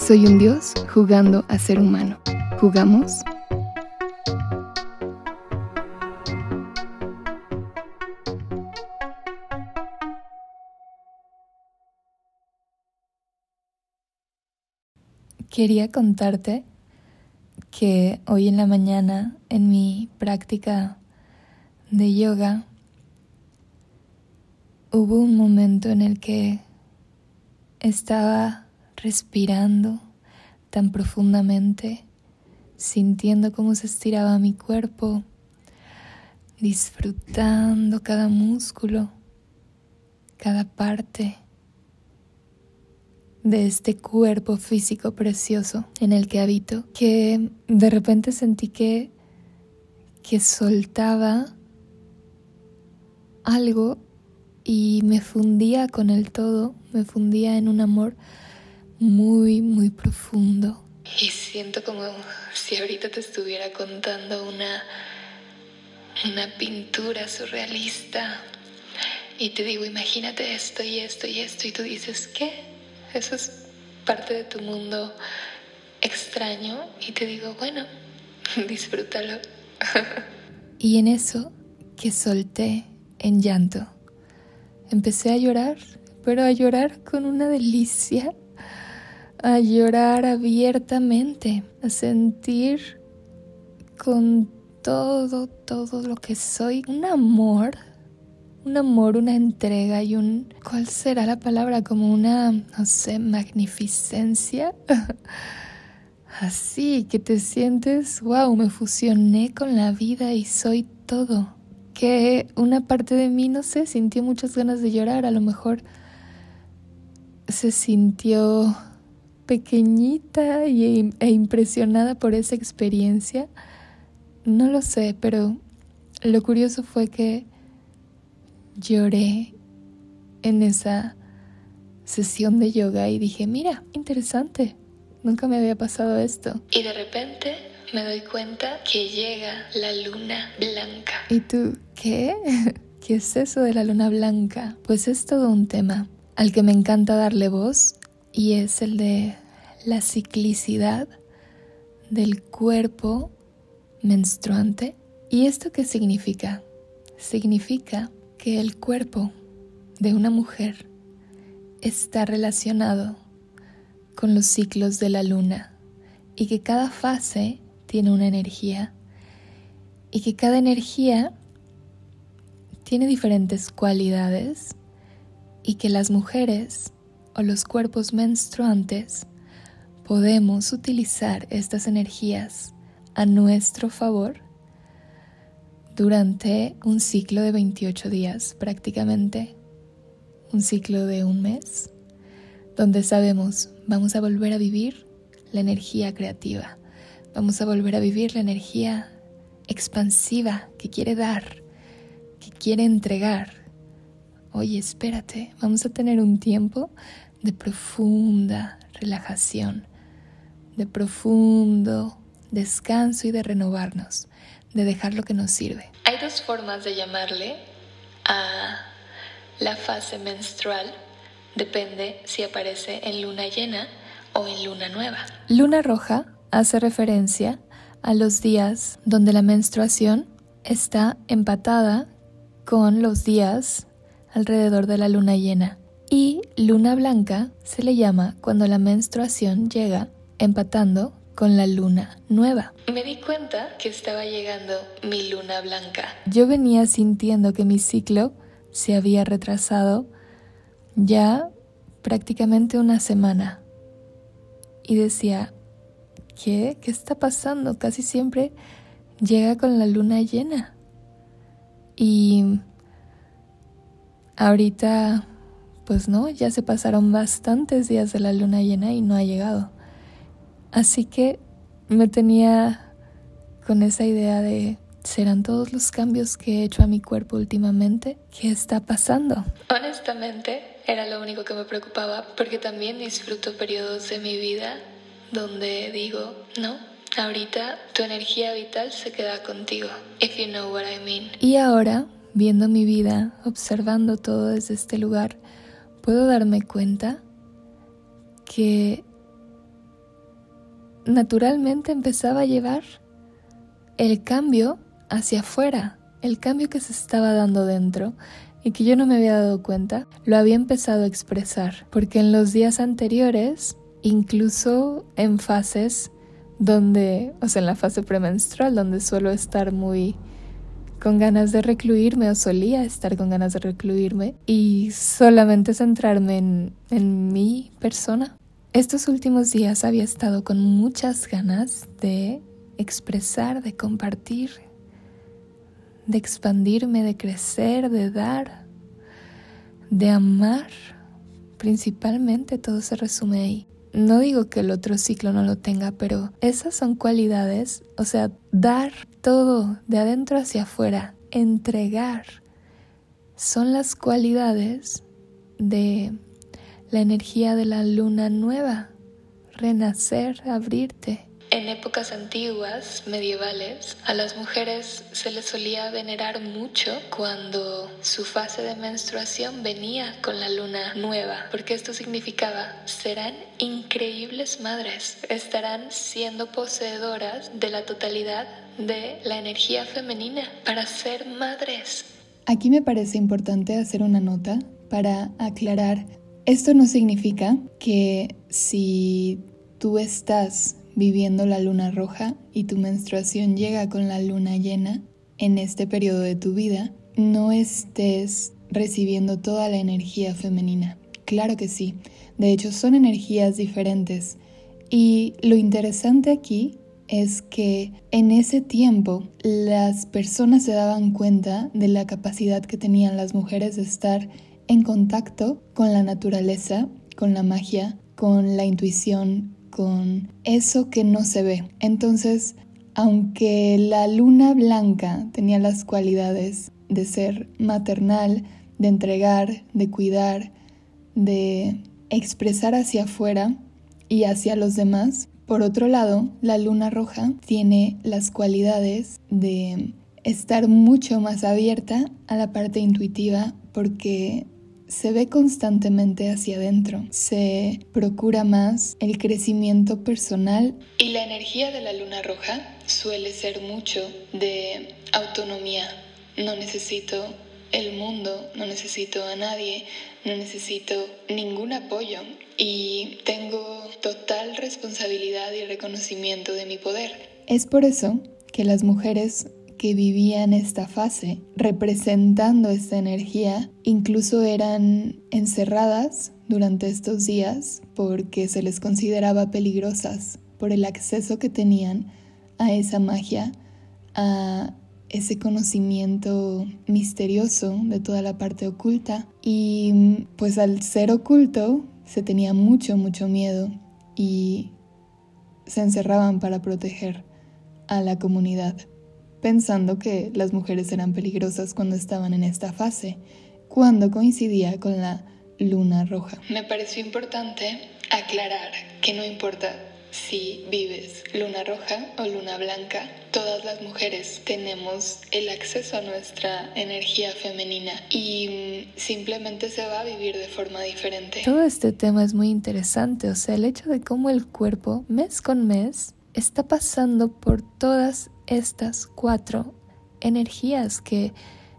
soy un dios jugando a ser humano. ¿Jugamos? Quería contarte que hoy en la mañana en mi práctica de yoga hubo un momento en el que estaba respirando tan profundamente, sintiendo cómo se estiraba mi cuerpo, disfrutando cada músculo, cada parte de este cuerpo físico precioso en el que habito, que de repente sentí que, que soltaba algo y me fundía con el todo, me fundía en un amor muy, muy profundo. Y siento como si ahorita te estuviera contando una, una pintura surrealista. Y te digo, imagínate esto y esto y esto. Y tú dices, ¿qué? Eso es parte de tu mundo extraño. Y te digo, bueno, disfrútalo. y en eso que solté en llanto, empecé a llorar, pero a llorar con una delicia a llorar abiertamente, a sentir con todo, todo lo que soy, un amor, un amor, una entrega y un, ¿cuál será la palabra? Como una, no sé, magnificencia. Así que te sientes, wow, me fusioné con la vida y soy todo. Que una parte de mí, no sé, sintió muchas ganas de llorar, a lo mejor se sintió pequeñita y, e impresionada por esa experiencia. No lo sé, pero lo curioso fue que lloré en esa sesión de yoga y dije, mira, interesante, nunca me había pasado esto. Y de repente me doy cuenta que llega la luna blanca. ¿Y tú qué? ¿Qué es eso de la luna blanca? Pues es todo un tema al que me encanta darle voz y es el de la ciclicidad del cuerpo menstruante. ¿Y esto qué significa? Significa que el cuerpo de una mujer está relacionado con los ciclos de la luna y que cada fase tiene una energía y que cada energía tiene diferentes cualidades y que las mujeres o los cuerpos menstruantes podemos utilizar estas energías a nuestro favor durante un ciclo de 28 días prácticamente, un ciclo de un mes, donde sabemos vamos a volver a vivir la energía creativa, vamos a volver a vivir la energía expansiva que quiere dar, que quiere entregar. Oye, espérate, vamos a tener un tiempo de profunda relajación, de profundo descanso y de renovarnos, de dejar lo que nos sirve. Hay dos formas de llamarle a la fase menstrual. Depende si aparece en luna llena o en luna nueva. Luna roja hace referencia a los días donde la menstruación está empatada con los días alrededor de la luna llena. Y luna blanca se le llama cuando la menstruación llega empatando con la luna nueva. Me di cuenta que estaba llegando mi luna blanca. Yo venía sintiendo que mi ciclo se había retrasado ya prácticamente una semana. Y decía, ¿qué? ¿Qué está pasando? Casi siempre llega con la luna llena. Y ahorita, pues no, ya se pasaron bastantes días de la luna llena y no ha llegado. Así que me tenía con esa idea de ¿Serán todos los cambios que he hecho a mi cuerpo últimamente? ¿Qué está pasando? Honestamente, era lo único que me preocupaba porque también disfruto periodos de mi vida donde digo, no, ahorita tu energía vital se queda contigo, if you know what I mean. Y ahora, viendo mi vida, observando todo desde este lugar, puedo darme cuenta que naturalmente empezaba a llevar el cambio hacia afuera, el cambio que se estaba dando dentro y que yo no me había dado cuenta, lo había empezado a expresar, porque en los días anteriores, incluso en fases donde, o sea, en la fase premenstrual, donde suelo estar muy con ganas de recluirme o solía estar con ganas de recluirme y solamente centrarme en, en mi persona. Estos últimos días había estado con muchas ganas de expresar, de compartir, de expandirme, de crecer, de dar, de amar. Principalmente todo se resume ahí. No digo que el otro ciclo no lo tenga, pero esas son cualidades, o sea, dar todo de adentro hacia afuera, entregar, son las cualidades de la energía de la luna nueva, renacer, abrirte. En épocas antiguas, medievales, a las mujeres se les solía venerar mucho cuando su fase de menstruación venía con la luna nueva, porque esto significaba serán increíbles madres, estarán siendo poseedoras de la totalidad de la energía femenina para ser madres. Aquí me parece importante hacer una nota para aclarar, esto no significa que si tú estás viviendo la luna roja y tu menstruación llega con la luna llena en este periodo de tu vida, no estés recibiendo toda la energía femenina. Claro que sí, de hecho son energías diferentes. Y lo interesante aquí es que en ese tiempo las personas se daban cuenta de la capacidad que tenían las mujeres de estar en contacto con la naturaleza, con la magia, con la intuición, con eso que no se ve. Entonces, aunque la luna blanca tenía las cualidades de ser maternal, de entregar, de cuidar, de expresar hacia afuera y hacia los demás, por otro lado, la luna roja tiene las cualidades de estar mucho más abierta a la parte intuitiva porque se ve constantemente hacia adentro, se procura más el crecimiento personal y la energía de la luna roja suele ser mucho de autonomía. No necesito el mundo, no necesito a nadie, no necesito ningún apoyo y tengo total responsabilidad y reconocimiento de mi poder. Es por eso que las mujeres que vivían esta fase, representando esta energía, incluso eran encerradas durante estos días porque se les consideraba peligrosas por el acceso que tenían a esa magia, a ese conocimiento misterioso de toda la parte oculta. Y pues al ser oculto se tenía mucho, mucho miedo y se encerraban para proteger a la comunidad pensando que las mujeres eran peligrosas cuando estaban en esta fase, cuando coincidía con la luna roja. Me pareció importante aclarar que no importa si vives luna roja o luna blanca, todas las mujeres tenemos el acceso a nuestra energía femenina y mm, simplemente se va a vivir de forma diferente. Todo este tema es muy interesante, o sea, el hecho de cómo el cuerpo mes con mes está pasando por todas estas cuatro energías que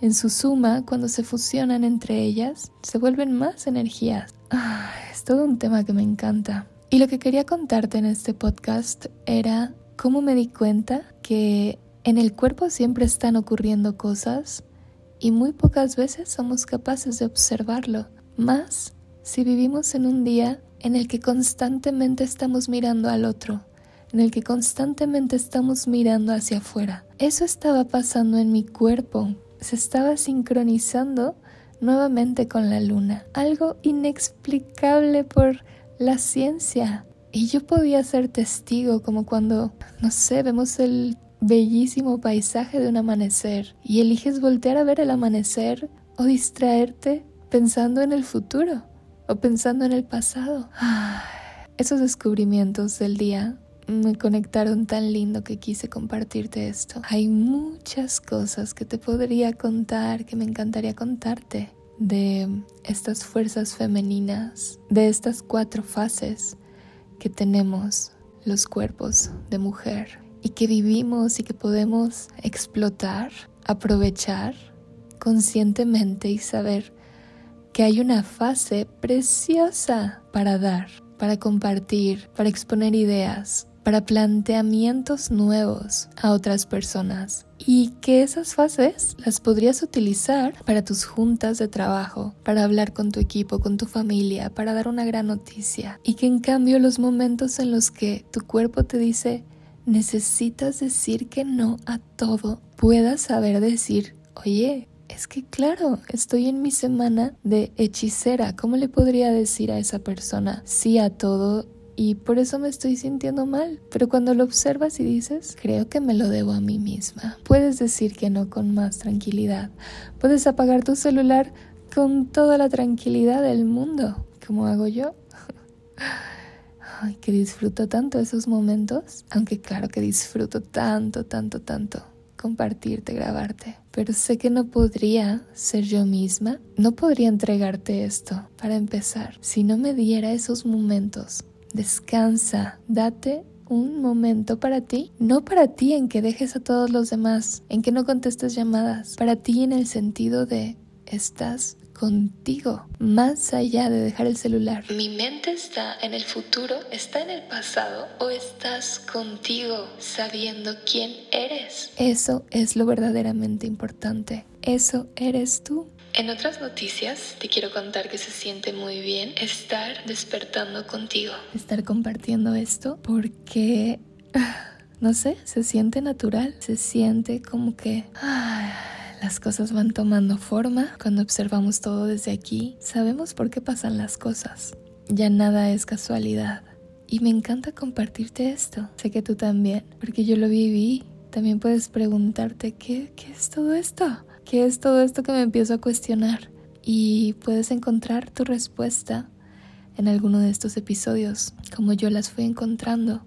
en su suma, cuando se fusionan entre ellas, se vuelven más energías. Ah, es todo un tema que me encanta. Y lo que quería contarte en este podcast era cómo me di cuenta que en el cuerpo siempre están ocurriendo cosas y muy pocas veces somos capaces de observarlo. Más si vivimos en un día en el que constantemente estamos mirando al otro, en el que constantemente estamos mirando hacia afuera. Eso estaba pasando en mi cuerpo, se estaba sincronizando nuevamente con la luna, algo inexplicable por la ciencia. Y yo podía ser testigo como cuando, no sé, vemos el bellísimo paisaje de un amanecer y eliges voltear a ver el amanecer o distraerte pensando en el futuro o pensando en el pasado. Esos descubrimientos del día me conectaron tan lindo que quise compartirte esto. Hay muchas cosas que te podría contar, que me encantaría contarte de estas fuerzas femeninas, de estas cuatro fases que tenemos los cuerpos de mujer y que vivimos y que podemos explotar, aprovechar conscientemente y saber que hay una fase preciosa para dar, para compartir, para exponer ideas, para planteamientos nuevos a otras personas y que esas fases las podrías utilizar para tus juntas de trabajo, para hablar con tu equipo, con tu familia, para dar una gran noticia y que en cambio los momentos en los que tu cuerpo te dice necesitas decir que no a todo, puedas saber decir, oye, es que claro, estoy en mi semana de hechicera. ¿Cómo le podría decir a esa persona sí a todo y por eso me estoy sintiendo mal. Pero cuando lo observas y dices, creo que me lo debo a mí misma, puedes decir que no con más tranquilidad. Puedes apagar tu celular con toda la tranquilidad del mundo, como hago yo. Ay, que disfruto tanto esos momentos, aunque claro que disfruto tanto, tanto, tanto compartirte, grabarte. Pero sé que no podría ser yo misma, no podría entregarte esto para empezar si no me diera esos momentos descansa, date un momento para ti, no para ti en que dejes a todos los demás, en que no contestes llamadas, para ti en el sentido de estás contigo, más allá de dejar el celular. Mi mente está en el futuro, está en el pasado o estás contigo sabiendo quién eres. Eso es lo verdaderamente importante. Eso eres tú. En otras noticias, te quiero contar que se siente muy bien estar despertando contigo. Estar compartiendo esto porque, no sé, se siente natural, se siente como que las cosas van tomando forma. Cuando observamos todo desde aquí, sabemos por qué pasan las cosas. Ya nada es casualidad. Y me encanta compartirte esto. Sé que tú también, porque yo lo viví. También puedes preguntarte, ¿qué, qué es todo esto? ¿Qué es todo esto que me empiezo a cuestionar? Y puedes encontrar tu respuesta en alguno de estos episodios, como yo las fui encontrando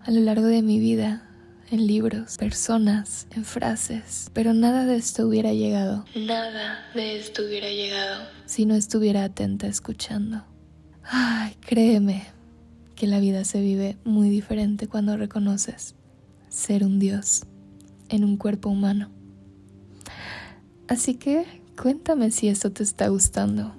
a lo largo de mi vida, en libros, personas, en frases. Pero nada de esto hubiera llegado. Nada de esto hubiera llegado si no estuviera atenta escuchando. Ay, créeme que la vida se vive muy diferente cuando reconoces ser un Dios en un cuerpo humano. Así que cuéntame si esto te está gustando.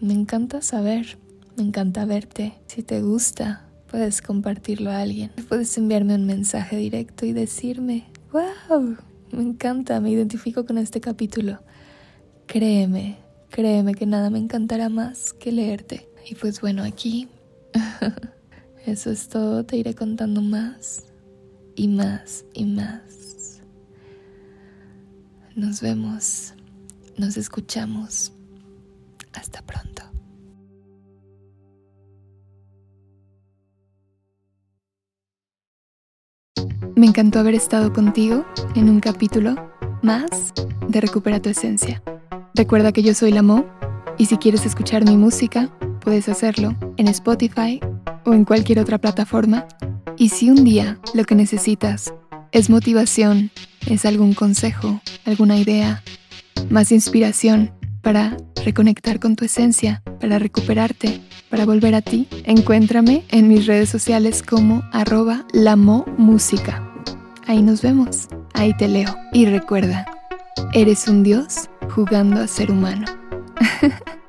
Me encanta saber, me encanta verte. Si te gusta, puedes compartirlo a alguien. Puedes enviarme un mensaje directo y decirme, wow, me encanta, me identifico con este capítulo. Créeme, créeme que nada me encantará más que leerte. Y pues bueno, aquí eso es todo, te iré contando más y más y más. Nos vemos nos escuchamos. Hasta pronto. Me encantó haber estado contigo en un capítulo más de Recupera tu Esencia. Recuerda que yo soy la Mo y si quieres escuchar mi música, puedes hacerlo en Spotify o en cualquier otra plataforma. Y si un día lo que necesitas es motivación, es algún consejo, alguna idea, más inspiración para reconectar con tu esencia, para recuperarte, para volver a ti, encuéntrame en mis redes sociales como arroba música. Ahí nos vemos, ahí te leo. Y recuerda, eres un dios jugando a ser humano.